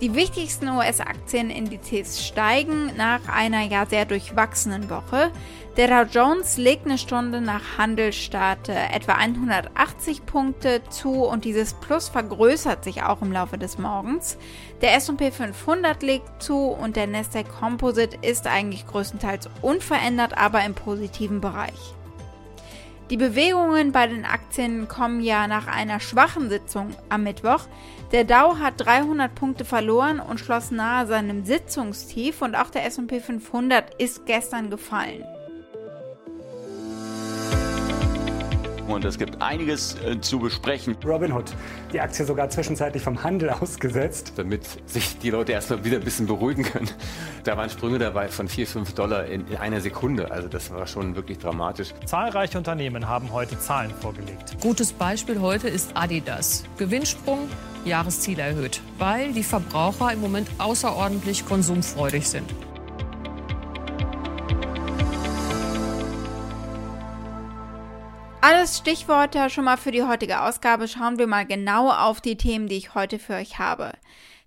Die wichtigsten US-Aktienindizes steigen nach einer ja sehr durchwachsenen Woche. Der Dow Jones legt eine Stunde nach Handelstart äh, etwa 180 Punkte zu und dieses Plus vergrößert sich auch im Laufe des Morgens. Der S&P 500 legt zu und der Nasdaq Composite ist eigentlich größtenteils unverändert, aber im positiven Bereich. Die Bewegungen bei den Aktien kommen ja nach einer schwachen Sitzung am Mittwoch. Der Dow hat 300 Punkte verloren und schloss nahe seinem Sitzungstief und auch der S&P 500 ist gestern gefallen. Und es gibt einiges äh, zu besprechen. Robinhood, die Aktie sogar zwischenzeitlich vom Handel ausgesetzt. Damit sich die Leute erstmal wieder ein bisschen beruhigen können. Da waren Sprünge dabei von 4, 5 Dollar in, in einer Sekunde. Also das war schon wirklich dramatisch. Zahlreiche Unternehmen haben heute Zahlen vorgelegt. Gutes Beispiel heute ist Adidas. Gewinnsprung, Jahresziel erhöht, weil die Verbraucher im Moment außerordentlich konsumfreudig sind. Alles Stichworte schon mal für die heutige Ausgabe. Schauen wir mal genau auf die Themen, die ich heute für euch habe.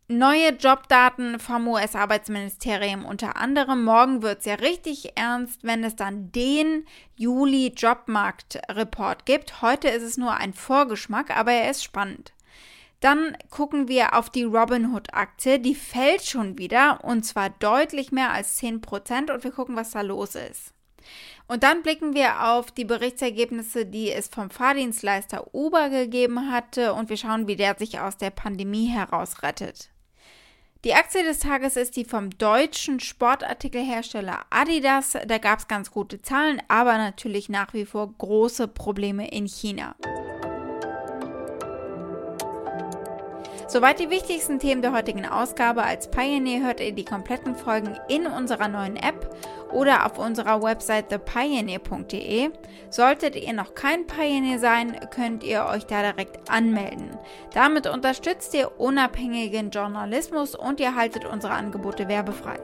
Neue Jobdaten vom US-Arbeitsministerium unter anderem. Morgen wird es ja richtig ernst, wenn es dann den Juli-Jobmarkt-Report gibt. Heute ist es nur ein Vorgeschmack, aber er ist spannend. Dann gucken wir auf die Robinhood-Aktie. Die fällt schon wieder und zwar deutlich mehr als 10% und wir gucken, was da los ist. Und dann blicken wir auf die Berichtsergebnisse, die es vom Fahrdienstleister Uber gegeben hatte und wir schauen, wie der sich aus der Pandemie herausrettet. Die Aktie des Tages ist die vom deutschen Sportartikelhersteller Adidas. Da gab es ganz gute Zahlen, aber natürlich nach wie vor große Probleme in China. Soweit die wichtigsten Themen der heutigen Ausgabe. Als Pioneer hört ihr die kompletten Folgen in unserer neuen App oder auf unserer Website thepioneer.de. Solltet ihr noch kein Pioneer sein, könnt ihr euch da direkt anmelden. Damit unterstützt ihr unabhängigen Journalismus und ihr haltet unsere Angebote werbefrei.